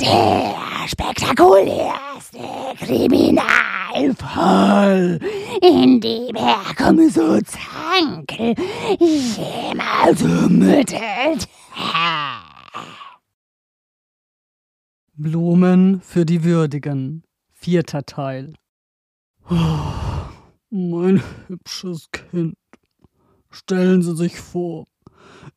Der spektakulärste Kriminalfall, in dem Herr Kommissar Zankel jemals ermittelt Blumen für die Würdigen. Vierter Teil. Oh, mein hübsches Kind. Stellen Sie sich vor,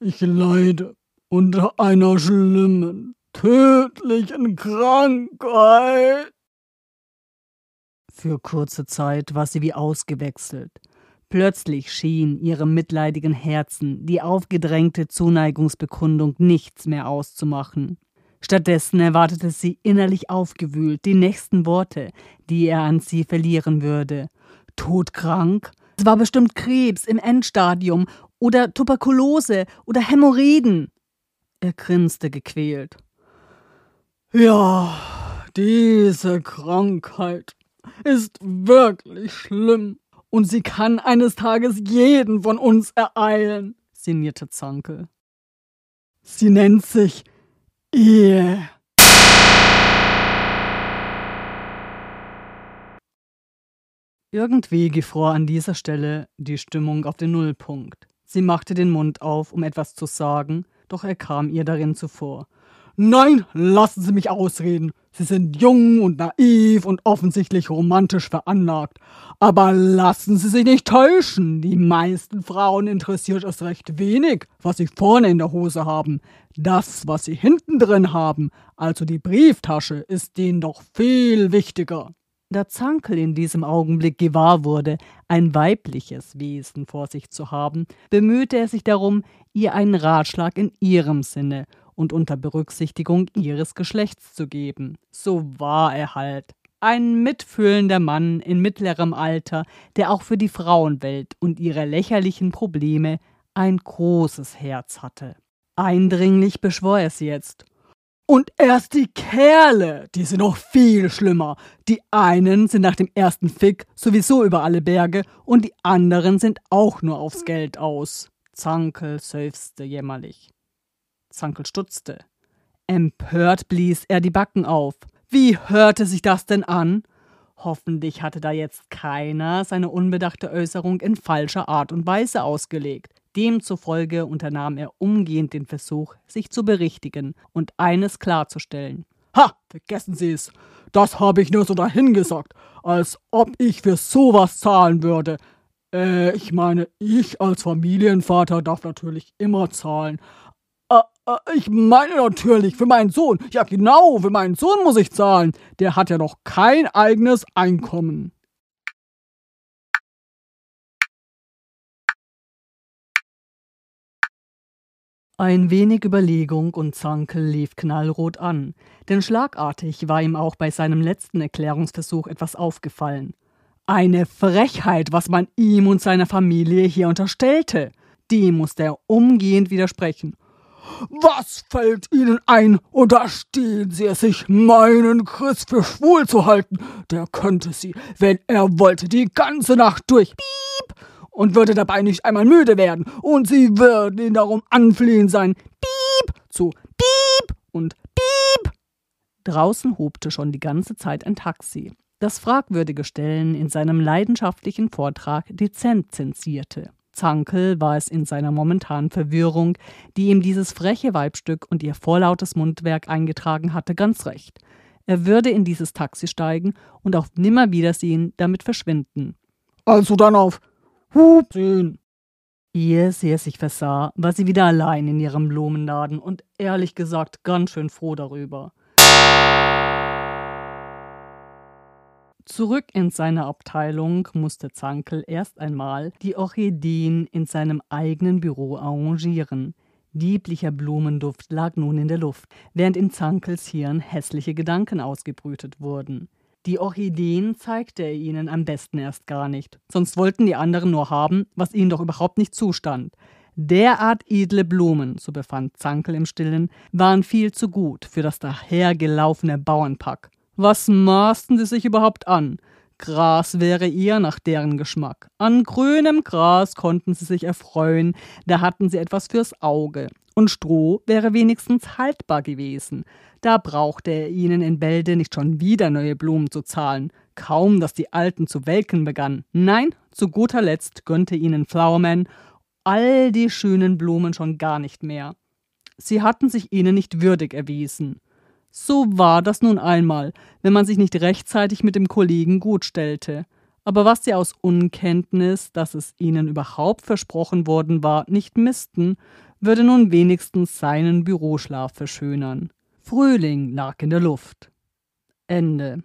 ich leide unter einer schlimmen, tödlichen Krankheit. Für kurze Zeit war sie wie ausgewechselt. Plötzlich schien ihrem mitleidigen Herzen die aufgedrängte Zuneigungsbekundung nichts mehr auszumachen. Stattdessen erwartete sie innerlich aufgewühlt die nächsten Worte, die er an sie verlieren würde. Todkrank? Es war bestimmt Krebs im Endstadium oder Tuberkulose oder Hämorrhoiden. Er grinste gequält. Ja, diese Krankheit ist wirklich schlimm und sie kann eines Tages jeden von uns ereilen, sinnierte Zankel. Sie nennt sich Ehe. Irgendwie gefror an dieser Stelle die Stimmung auf den Nullpunkt. Sie machte den Mund auf, um etwas zu sagen, doch er kam ihr darin zuvor. Nein, lassen Sie mich ausreden. Sie sind jung und naiv und offensichtlich romantisch veranlagt. Aber lassen Sie sich nicht täuschen. Die meisten Frauen interessiert es recht wenig, was sie vorne in der Hose haben. Das, was sie hinten drin haben, also die Brieftasche, ist denen doch viel wichtiger. Da Zankel in diesem Augenblick gewahr wurde, ein weibliches Wesen vor sich zu haben, bemühte er sich darum, ihr einen Ratschlag in ihrem Sinne und unter Berücksichtigung ihres Geschlechts zu geben. So war er halt. Ein mitfühlender Mann in mittlerem Alter, der auch für die Frauenwelt und ihre lächerlichen Probleme ein großes Herz hatte. Eindringlich beschwor er sie jetzt. Und erst die Kerle, die sind noch viel schlimmer. Die einen sind nach dem ersten Fick sowieso über alle Berge und die anderen sind auch nur aufs Geld aus. Zankel seufzte jämmerlich. Zankel stutzte. Empört blies er die Backen auf. Wie hörte sich das denn an? Hoffentlich hatte da jetzt keiner seine unbedachte Äußerung in falscher Art und Weise ausgelegt. Demzufolge unternahm er umgehend den Versuch, sich zu berichtigen und eines klarzustellen. Ha, vergessen Sie es. Das habe ich nur so dahingesagt, als ob ich für sowas zahlen würde. Äh, ich meine, ich als Familienvater darf natürlich immer zahlen. Äh, ich meine natürlich für meinen Sohn. Ja, genau, für meinen Sohn muss ich zahlen. Der hat ja noch kein eigenes Einkommen. Ein wenig Überlegung und Zankel lief knallrot an, denn schlagartig war ihm auch bei seinem letzten Erklärungsversuch etwas aufgefallen. Eine Frechheit, was man ihm und seiner Familie hier unterstellte. Dem musste er umgehend widersprechen. Was fällt Ihnen ein, unterstehen Sie es sich, meinen Chris für schwul zu halten? Der könnte Sie, wenn er wollte, die ganze Nacht durch. Piep! und würde dabei nicht einmal müde werden, und sie würden ihn darum anflehen sein. Piep zu Piep und Piep. Draußen hobte schon die ganze Zeit ein Taxi, das fragwürdige Stellen in seinem leidenschaftlichen Vortrag dezent zensierte. Zankel war es in seiner momentanen Verwirrung, die ihm dieses freche Weibstück und ihr vorlautes Mundwerk eingetragen hatte, ganz recht. Er würde in dieses Taxi steigen und auf Nimmerwiedersehen damit verschwinden. Also dann auf Hupsinn. Ehe sie es sich versah, war sie wieder allein in ihrem Blumenladen und ehrlich gesagt ganz schön froh darüber. Zurück in seine Abteilung musste Zankel erst einmal die Orchideen in seinem eigenen Büro arrangieren. Lieblicher Blumenduft lag nun in der Luft, während in Zankels Hirn hässliche Gedanken ausgebrütet wurden. Die Orchideen zeigte er ihnen am besten erst gar nicht, sonst wollten die anderen nur haben, was ihnen doch überhaupt nicht zustand. Derart edle Blumen, so befand Zankel im Stillen, waren viel zu gut für das dahergelaufene Bauernpack. Was maßten sie sich überhaupt an? Gras wäre ihr nach deren Geschmack. An grünem Gras konnten sie sich erfreuen, da hatten sie etwas fürs Auge. Und Stroh wäre wenigstens haltbar gewesen. Da brauchte er ihnen in Bälde nicht schon wieder neue Blumen zu zahlen. Kaum, dass die alten zu welken begannen. Nein, zu guter Letzt gönnte ihnen Flowerman all die schönen Blumen schon gar nicht mehr. Sie hatten sich ihnen nicht würdig erwiesen. So war das nun einmal, wenn man sich nicht rechtzeitig mit dem Kollegen gut stellte. Aber was sie aus Unkenntnis, dass es ihnen überhaupt versprochen worden war, nicht missten, würde nun wenigstens seinen Büroschlaf verschönern. Frühling lag in der Luft. Ende.